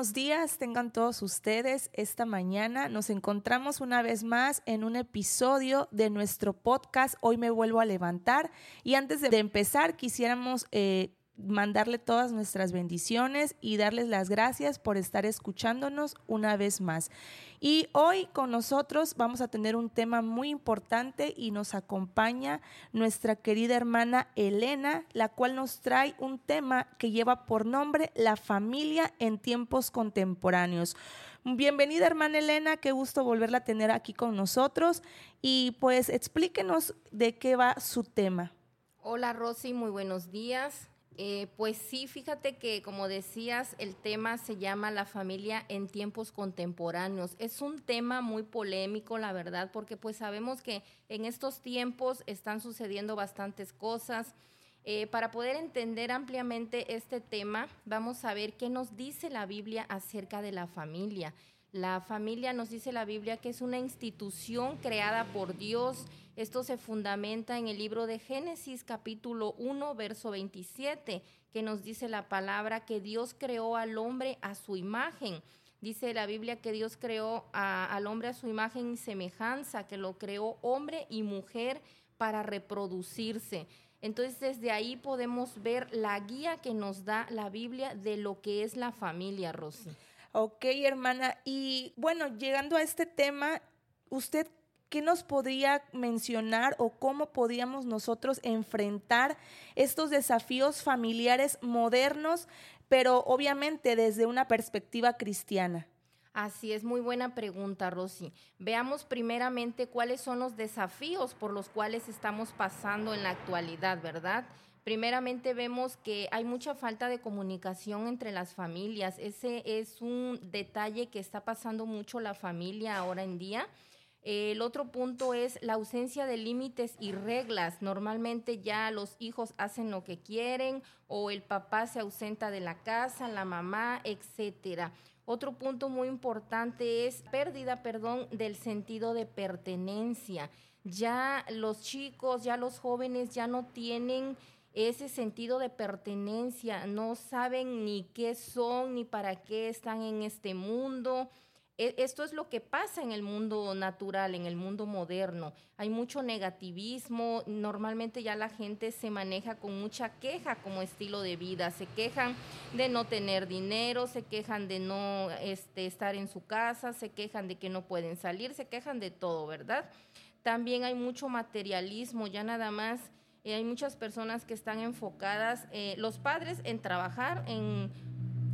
buenos días tengan todos ustedes. Esta mañana nos encontramos una vez más en un episodio de nuestro podcast Hoy me vuelvo a levantar. Y antes de empezar, quisiéramos eh, mandarle todas nuestras bendiciones y darles las gracias por estar escuchándonos una vez más. Y hoy con nosotros vamos a tener un tema muy importante y nos acompaña nuestra querida hermana Elena, la cual nos trae un tema que lleva por nombre La familia en tiempos contemporáneos. Bienvenida hermana Elena, qué gusto volverla a tener aquí con nosotros y pues explíquenos de qué va su tema. Hola Rosy, muy buenos días. Eh, pues sí, fíjate que como decías, el tema se llama la familia en tiempos contemporáneos. Es un tema muy polémico, la verdad, porque pues sabemos que en estos tiempos están sucediendo bastantes cosas. Eh, para poder entender ampliamente este tema, vamos a ver qué nos dice la Biblia acerca de la familia. La familia nos dice la Biblia que es una institución creada por Dios. Esto se fundamenta en el libro de Génesis capítulo 1, verso 27, que nos dice la palabra que Dios creó al hombre a su imagen. Dice la Biblia que Dios creó al hombre a su imagen y semejanza, que lo creó hombre y mujer para reproducirse. Entonces desde ahí podemos ver la guía que nos da la Biblia de lo que es la familia, Rosy. Ok, hermana. Y bueno, llegando a este tema, ¿usted qué nos podría mencionar o cómo podíamos nosotros enfrentar estos desafíos familiares modernos, pero obviamente desde una perspectiva cristiana? Así es, muy buena pregunta, Rosy. Veamos primeramente cuáles son los desafíos por los cuales estamos pasando en la actualidad, ¿verdad? Primeramente vemos que hay mucha falta de comunicación entre las familias. Ese es un detalle que está pasando mucho la familia ahora en día. El otro punto es la ausencia de límites y reglas. Normalmente ya los hijos hacen lo que quieren o el papá se ausenta de la casa, la mamá, etcétera. Otro punto muy importante es pérdida, perdón, del sentido de pertenencia. Ya los chicos, ya los jóvenes ya no tienen ese sentido de pertenencia, no saben ni qué son ni para qué están en este mundo. E, esto es lo que pasa en el mundo natural, en el mundo moderno. Hay mucho negativismo, normalmente ya la gente se maneja con mucha queja como estilo de vida, se quejan de no tener dinero, se quejan de no este, estar en su casa, se quejan de que no pueden salir, se quejan de todo, ¿verdad? También hay mucho materialismo, ya nada más eh, hay muchas personas que están enfocadas, eh, los padres en trabajar, en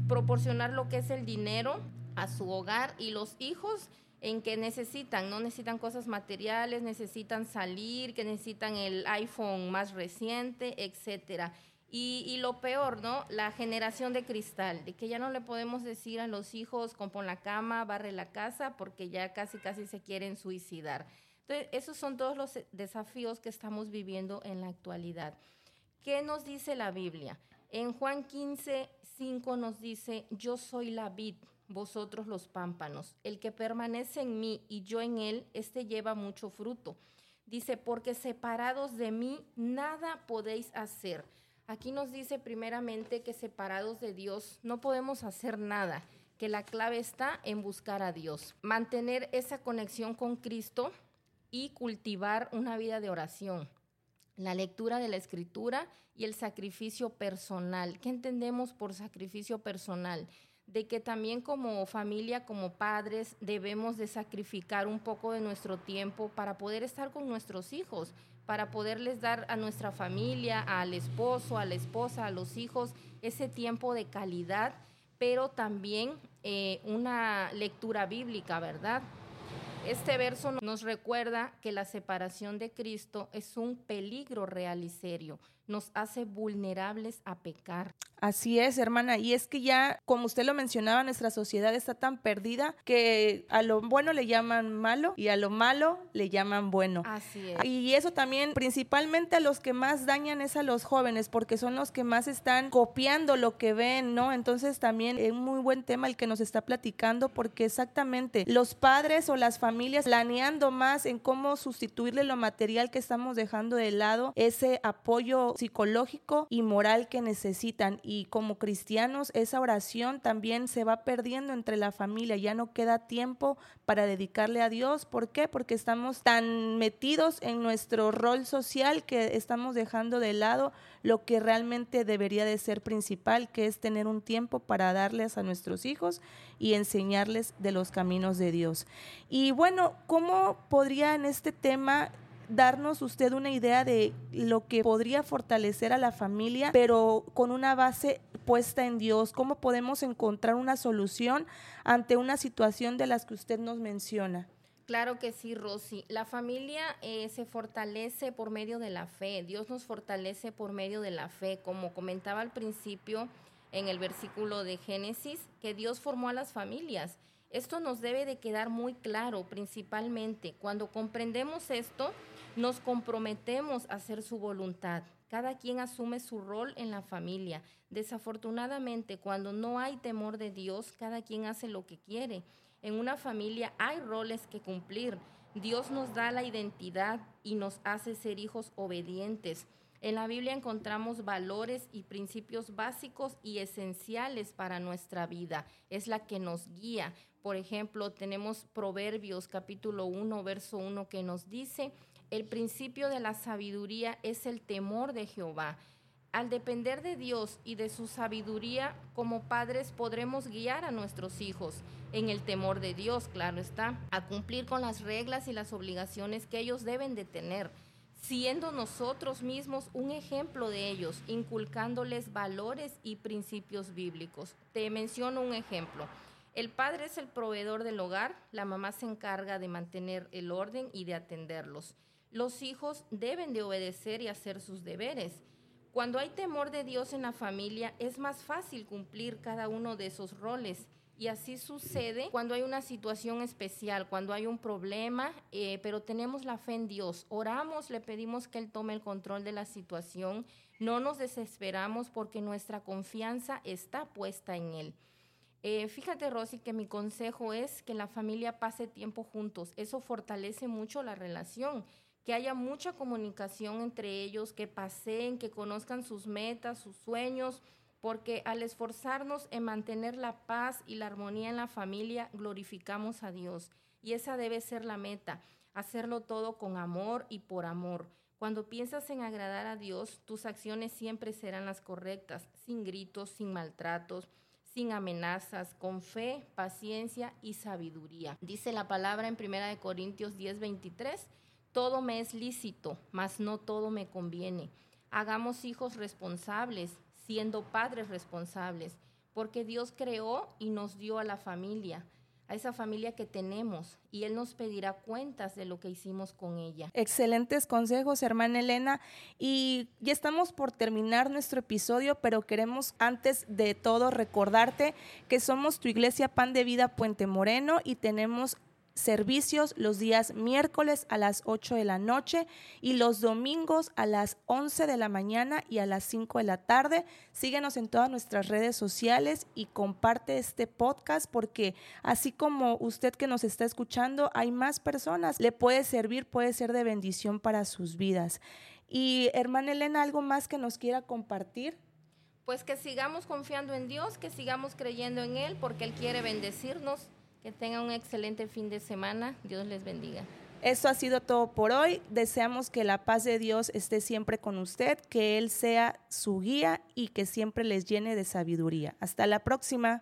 proporcionar lo que es el dinero a su hogar y los hijos en que necesitan, no necesitan cosas materiales, necesitan salir, que necesitan el iPhone más reciente, etcétera. Y, y, lo peor, ¿no? La generación de cristal, de que ya no le podemos decir a los hijos, compon la cama, barre la casa, porque ya casi, casi se quieren suicidar. Entonces, esos son todos los desafíos que estamos viviendo en la actualidad. ¿Qué nos dice la Biblia? En Juan 15, 5 nos dice, yo soy la vid, vosotros los pámpanos. El que permanece en mí y yo en él, este lleva mucho fruto. Dice, porque separados de mí, nada podéis hacer. Aquí nos dice primeramente que separados de Dios no podemos hacer nada, que la clave está en buscar a Dios, mantener esa conexión con Cristo y cultivar una vida de oración, la lectura de la escritura y el sacrificio personal. ¿Qué entendemos por sacrificio personal? De que también como familia, como padres, debemos de sacrificar un poco de nuestro tiempo para poder estar con nuestros hijos, para poderles dar a nuestra familia, al esposo, a la esposa, a los hijos, ese tiempo de calidad, pero también eh, una lectura bíblica, ¿verdad? Este verso nos recuerda que la separación de Cristo es un peligro real y serio nos hace vulnerables a pecar. Así es, hermana. Y es que ya, como usted lo mencionaba, nuestra sociedad está tan perdida que a lo bueno le llaman malo y a lo malo le llaman bueno. Así es. Y eso también, principalmente a los que más dañan es a los jóvenes, porque son los que más están copiando lo que ven, ¿no? Entonces también es un muy buen tema el que nos está platicando, porque exactamente los padres o las familias planeando más en cómo sustituirle lo material que estamos dejando de lado, ese apoyo psicológico y moral que necesitan. Y como cristianos, esa oración también se va perdiendo entre la familia, ya no queda tiempo para dedicarle a Dios. ¿Por qué? Porque estamos tan metidos en nuestro rol social que estamos dejando de lado lo que realmente debería de ser principal, que es tener un tiempo para darles a nuestros hijos y enseñarles de los caminos de Dios. Y bueno, ¿cómo podría en este tema darnos usted una idea de lo que podría fortalecer a la familia, pero con una base puesta en Dios? ¿Cómo podemos encontrar una solución ante una situación de las que usted nos menciona? Claro que sí, Rosy. La familia eh, se fortalece por medio de la fe. Dios nos fortalece por medio de la fe. Como comentaba al principio en el versículo de Génesis, que Dios formó a las familias. Esto nos debe de quedar muy claro, principalmente. Cuando comprendemos esto, nos comprometemos a hacer su voluntad. Cada quien asume su rol en la familia. Desafortunadamente, cuando no hay temor de Dios, cada quien hace lo que quiere. En una familia hay roles que cumplir. Dios nos da la identidad y nos hace ser hijos obedientes. En la Biblia encontramos valores y principios básicos y esenciales para nuestra vida. Es la que nos guía. Por ejemplo, tenemos Proverbios capítulo 1, verso 1 que nos dice, el principio de la sabiduría es el temor de Jehová. Al depender de Dios y de su sabiduría, como padres podremos guiar a nuestros hijos en el temor de Dios, claro está, a cumplir con las reglas y las obligaciones que ellos deben de tener, siendo nosotros mismos un ejemplo de ellos, inculcándoles valores y principios bíblicos. Te menciono un ejemplo. El padre es el proveedor del hogar, la mamá se encarga de mantener el orden y de atenderlos. Los hijos deben de obedecer y hacer sus deberes. Cuando hay temor de Dios en la familia, es más fácil cumplir cada uno de esos roles. Y así sucede cuando hay una situación especial, cuando hay un problema, eh, pero tenemos la fe en Dios. Oramos, le pedimos que Él tome el control de la situación. No nos desesperamos porque nuestra confianza está puesta en Él. Eh, fíjate, Rosy, que mi consejo es que la familia pase tiempo juntos. Eso fortalece mucho la relación que haya mucha comunicación entre ellos, que paseen, que conozcan sus metas, sus sueños, porque al esforzarnos en mantener la paz y la armonía en la familia, glorificamos a Dios. Y esa debe ser la meta, hacerlo todo con amor y por amor. Cuando piensas en agradar a Dios, tus acciones siempre serán las correctas, sin gritos, sin maltratos, sin amenazas, con fe, paciencia y sabiduría. Dice la palabra en 1 Corintios 10, 23 todo me es lícito, mas no todo me conviene. Hagamos hijos responsables, siendo padres responsables, porque Dios creó y nos dio a la familia, a esa familia que tenemos, y Él nos pedirá cuentas de lo que hicimos con ella. Excelentes consejos, hermana Elena. Y ya estamos por terminar nuestro episodio, pero queremos antes de todo recordarte que somos tu iglesia Pan de Vida Puente Moreno y tenemos servicios los días miércoles a las 8 de la noche y los domingos a las 11 de la mañana y a las 5 de la tarde. Síguenos en todas nuestras redes sociales y comparte este podcast porque así como usted que nos está escuchando, hay más personas. Le puede servir, puede ser de bendición para sus vidas. Y hermana Elena, ¿algo más que nos quiera compartir? Pues que sigamos confiando en Dios, que sigamos creyendo en Él porque Él quiere bendecirnos que tengan un excelente fin de semana. Dios les bendiga. Esto ha sido todo por hoy. Deseamos que la paz de Dios esté siempre con usted, que Él sea su guía y que siempre les llene de sabiduría. Hasta la próxima.